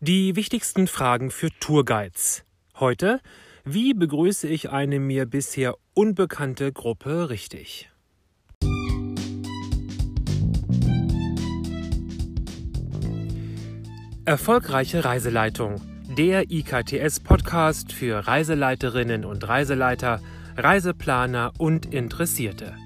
Die wichtigsten Fragen für Tourguides. Heute, wie begrüße ich eine mir bisher unbekannte Gruppe richtig? Erfolgreiche Reiseleitung. Der IKTS-Podcast für Reiseleiterinnen und Reiseleiter, Reiseplaner und Interessierte.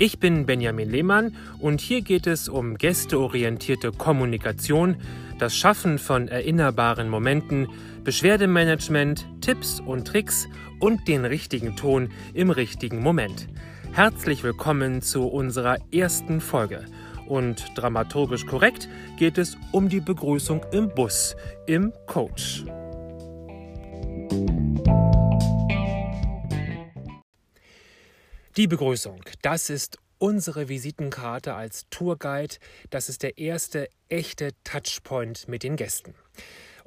Ich bin Benjamin Lehmann und hier geht es um gästeorientierte Kommunikation, das Schaffen von erinnerbaren Momenten, Beschwerdemanagement, Tipps und Tricks und den richtigen Ton im richtigen Moment. Herzlich willkommen zu unserer ersten Folge. Und dramaturgisch korrekt geht es um die Begrüßung im Bus, im Coach. Die Begrüßung, das ist unsere Visitenkarte als Tourguide. Das ist der erste echte Touchpoint mit den Gästen.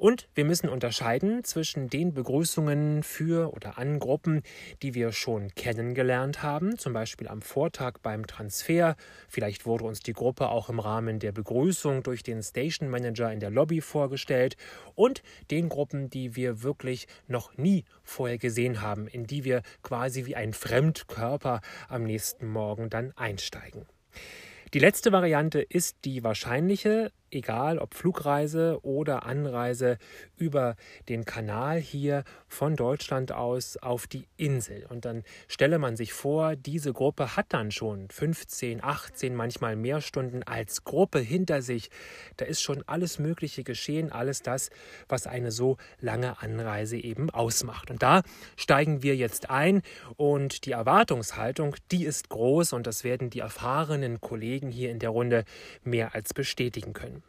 Und wir müssen unterscheiden zwischen den Begrüßungen für oder an Gruppen, die wir schon kennengelernt haben, zum Beispiel am Vortag beim Transfer. Vielleicht wurde uns die Gruppe auch im Rahmen der Begrüßung durch den Station Manager in der Lobby vorgestellt und den Gruppen, die wir wirklich noch nie vorher gesehen haben, in die wir quasi wie ein Fremdkörper am nächsten Morgen dann einsteigen. Die letzte Variante ist die wahrscheinliche, egal ob Flugreise oder Anreise über den Kanal hier von Deutschland aus auf die Insel. Und dann stelle man sich vor, diese Gruppe hat dann schon 15, 18, manchmal mehr Stunden als Gruppe hinter sich. Da ist schon alles Mögliche geschehen, alles das, was eine so lange Anreise eben ausmacht. Und da steigen wir jetzt ein und die Erwartungshaltung, die ist groß und das werden die erfahrenen Kollegen hier in der Runde mehr als bestätigen können.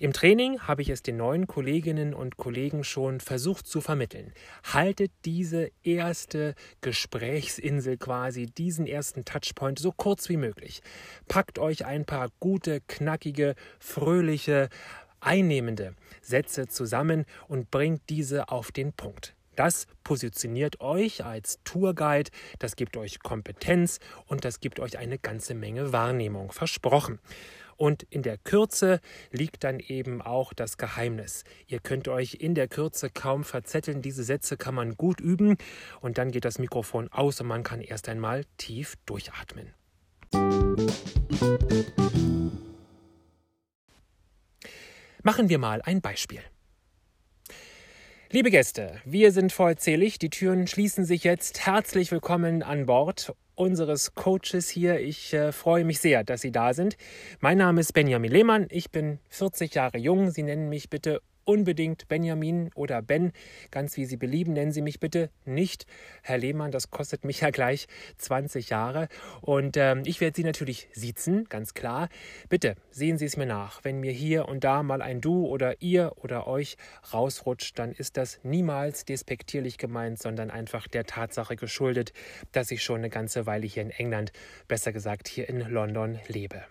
Im Training habe ich es den neuen Kolleginnen und Kollegen schon versucht zu vermitteln. Haltet diese erste Gesprächsinsel quasi, diesen ersten Touchpoint so kurz wie möglich. Packt euch ein paar gute, knackige, fröhliche, einnehmende Sätze zusammen und bringt diese auf den Punkt. Das positioniert euch als Tourguide, das gibt euch Kompetenz und das gibt euch eine ganze Menge Wahrnehmung. Versprochen. Und in der Kürze liegt dann eben auch das Geheimnis. Ihr könnt euch in der Kürze kaum verzetteln. Diese Sätze kann man gut üben und dann geht das Mikrofon aus und man kann erst einmal tief durchatmen. Machen wir mal ein Beispiel. Liebe Gäste, wir sind vollzählig. Die Türen schließen sich jetzt. Herzlich willkommen an Bord unseres Coaches hier. Ich äh, freue mich sehr, dass Sie da sind. Mein Name ist Benjamin Lehmann. Ich bin 40 Jahre jung. Sie nennen mich bitte unbedingt Benjamin oder Ben, ganz wie Sie belieben. Nennen Sie mich bitte nicht Herr Lehmann, das kostet mich ja gleich 20 Jahre. Und ähm, ich werde Sie natürlich siezen, ganz klar. Bitte sehen Sie es mir nach. Wenn mir hier und da mal ein Du oder ihr oder euch rausrutscht, dann ist das niemals despektierlich gemeint, sondern einfach der Tatsache geschuldet, dass ich schon eine ganze Weile hier in England, besser gesagt hier in London lebe.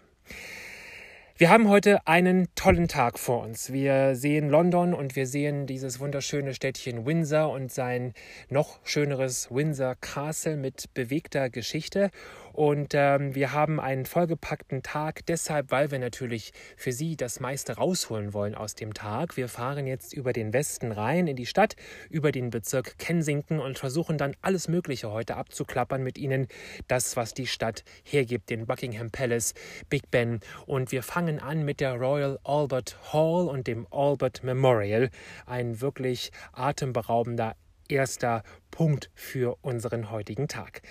Wir haben heute einen tollen Tag vor uns. Wir sehen London und wir sehen dieses wunderschöne Städtchen Windsor und sein noch schöneres Windsor Castle mit bewegter Geschichte. Und ähm, wir haben einen vollgepackten Tag, deshalb, weil wir natürlich für Sie das meiste rausholen wollen aus dem Tag. Wir fahren jetzt über den Westen rein in die Stadt, über den Bezirk Kensington und versuchen dann alles Mögliche heute abzuklappern mit Ihnen. Das, was die Stadt hergibt, den Buckingham Palace, Big Ben. Und wir fangen an mit der Royal Albert Hall und dem Albert Memorial. Ein wirklich atemberaubender erster Punkt für unseren heutigen Tag.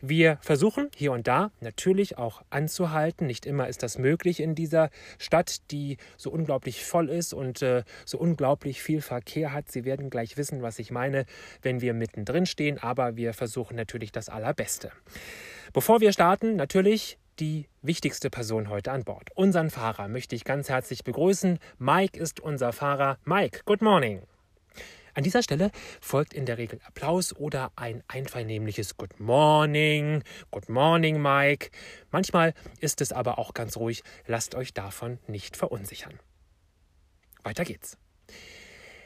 Wir versuchen hier und da natürlich auch anzuhalten. Nicht immer ist das möglich in dieser Stadt, die so unglaublich voll ist und äh, so unglaublich viel Verkehr hat. Sie werden gleich wissen, was ich meine, wenn wir mittendrin stehen, aber wir versuchen natürlich das Allerbeste. Bevor wir starten, natürlich die wichtigste Person heute an Bord. Unseren Fahrer möchte ich ganz herzlich begrüßen. Mike ist unser Fahrer. Mike, good morning. An dieser Stelle folgt in der Regel Applaus oder ein einvernehmliches Good Morning, Good Morning Mike. Manchmal ist es aber auch ganz ruhig, lasst euch davon nicht verunsichern. Weiter geht's.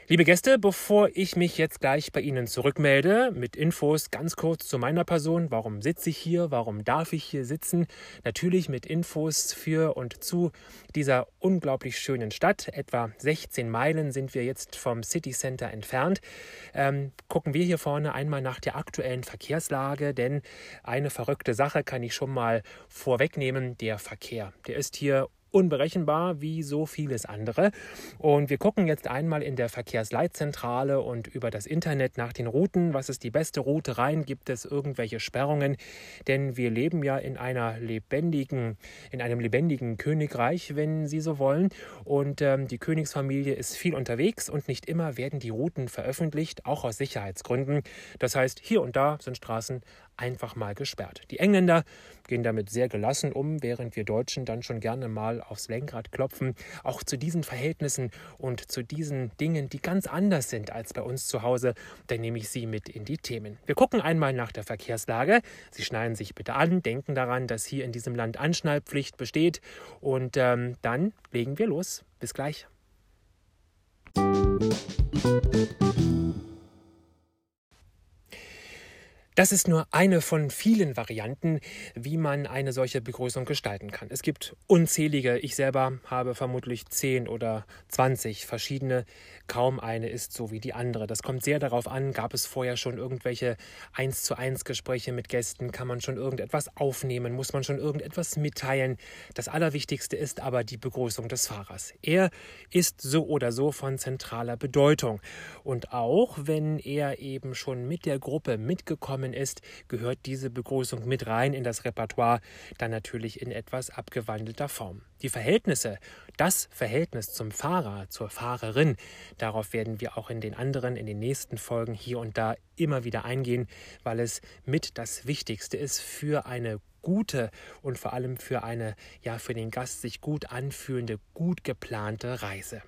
Liebe Gäste, bevor ich mich jetzt gleich bei Ihnen zurückmelde mit Infos ganz kurz zu meiner Person, warum sitze ich hier, warum darf ich hier sitzen, natürlich mit Infos für und zu dieser unglaublich schönen Stadt. Etwa 16 Meilen sind wir jetzt vom City Center entfernt. Ähm, gucken wir hier vorne einmal nach der aktuellen Verkehrslage, denn eine verrückte Sache kann ich schon mal vorwegnehmen, der Verkehr. Der ist hier unberechenbar wie so vieles andere. Und wir gucken jetzt einmal in der Verkehrsleitzentrale und über das Internet nach den Routen. Was ist die beste Route rein? Gibt es irgendwelche Sperrungen? Denn wir leben ja in einer lebendigen, in einem lebendigen Königreich, wenn Sie so wollen. Und ähm, die Königsfamilie ist viel unterwegs und nicht immer werden die Routen veröffentlicht, auch aus Sicherheitsgründen. Das heißt, hier und da sind Straßen einfach mal gesperrt. Die Engländer gehen damit sehr gelassen um, während wir Deutschen dann schon gerne mal aufs Lenkrad klopfen. Auch zu diesen Verhältnissen und zu diesen Dingen, die ganz anders sind als bei uns zu Hause, da nehme ich Sie mit in die Themen. Wir gucken einmal nach der Verkehrslage. Sie schneiden sich bitte an, denken daran, dass hier in diesem Land Anschnallpflicht besteht und ähm, dann legen wir los. Bis gleich. Das ist nur eine von vielen Varianten, wie man eine solche Begrüßung gestalten kann. Es gibt unzählige. Ich selber habe vermutlich 10 oder 20 verschiedene. Kaum eine ist so wie die andere. Das kommt sehr darauf an, gab es vorher schon irgendwelche 1 zu 1 Gespräche mit Gästen, kann man schon irgendetwas aufnehmen, muss man schon irgendetwas mitteilen. Das Allerwichtigste ist aber die Begrüßung des Fahrers. Er ist so oder so von zentraler Bedeutung. Und auch wenn er eben schon mit der Gruppe mitgekommen gekommen ist, gehört diese Begrüßung mit rein in das Repertoire, dann natürlich in etwas abgewandelter Form. Die Verhältnisse, das Verhältnis zum Fahrer, zur Fahrerin, darauf werden wir auch in den anderen, in den nächsten Folgen hier und da immer wieder eingehen, weil es mit das Wichtigste ist für eine gute und vor allem für eine, ja, für den Gast sich gut anfühlende, gut geplante Reise.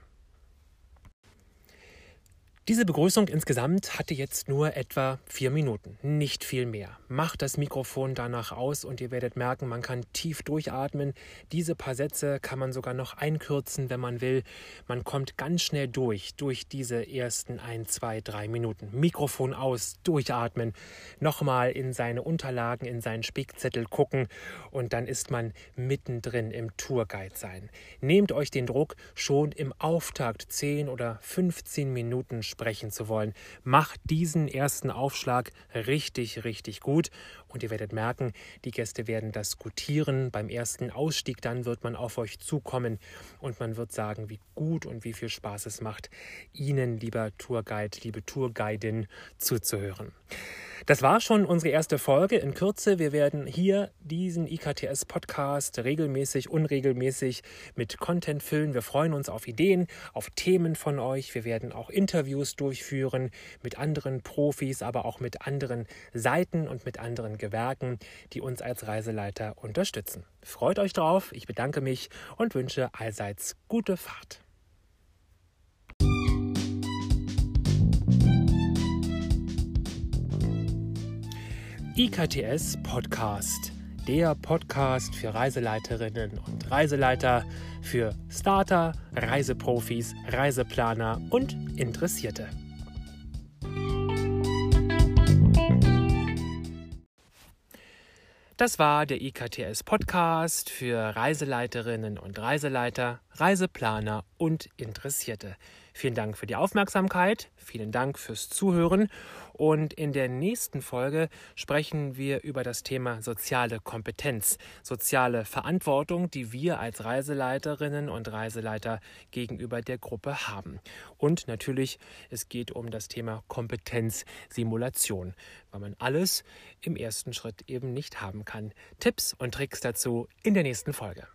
Diese Begrüßung insgesamt hatte jetzt nur etwa vier Minuten, nicht viel mehr. Macht das Mikrofon danach aus und ihr werdet merken, man kann tief durchatmen. Diese paar Sätze kann man sogar noch einkürzen, wenn man will. Man kommt ganz schnell durch, durch diese ersten ein, zwei, drei Minuten. Mikrofon aus, durchatmen, nochmal in seine Unterlagen, in seinen Spickzettel gucken und dann ist man mittendrin im Tourguide sein. Nehmt euch den Druck, schon im Auftakt 10 oder 15 Minuten sprechen zu wollen. Macht diesen ersten Aufschlag richtig, richtig gut und ihr werdet merken, die Gäste werden das gutieren. Beim ersten Ausstieg dann wird man auf euch zukommen und man wird sagen, wie gut und wie viel Spaß es macht, Ihnen, lieber Tourguide, liebe Tourguidin, zuzuhören. Das war schon unsere erste Folge. In Kürze, wir werden hier diesen IKTS-Podcast regelmäßig, unregelmäßig mit Content füllen. Wir freuen uns auf Ideen, auf Themen von euch. Wir werden auch Interviews durchführen mit anderen Profis, aber auch mit anderen Seiten und mit anderen Gewerken, die uns als Reiseleiter unterstützen. Freut euch drauf. Ich bedanke mich und wünsche allseits gute Fahrt. IKTS Podcast. Der Podcast für Reiseleiterinnen und Reiseleiter, für Starter, Reiseprofis, Reiseplaner und Interessierte. Das war der IKTS Podcast für Reiseleiterinnen und Reiseleiter, Reiseplaner und Interessierte. Vielen Dank für die Aufmerksamkeit, vielen Dank fürs Zuhören und in der nächsten Folge sprechen wir über das Thema soziale Kompetenz, soziale Verantwortung, die wir als Reiseleiterinnen und Reiseleiter gegenüber der Gruppe haben. Und natürlich, es geht um das Thema Kompetenzsimulation, weil man alles im ersten Schritt eben nicht haben kann. Tipps und Tricks dazu in der nächsten Folge.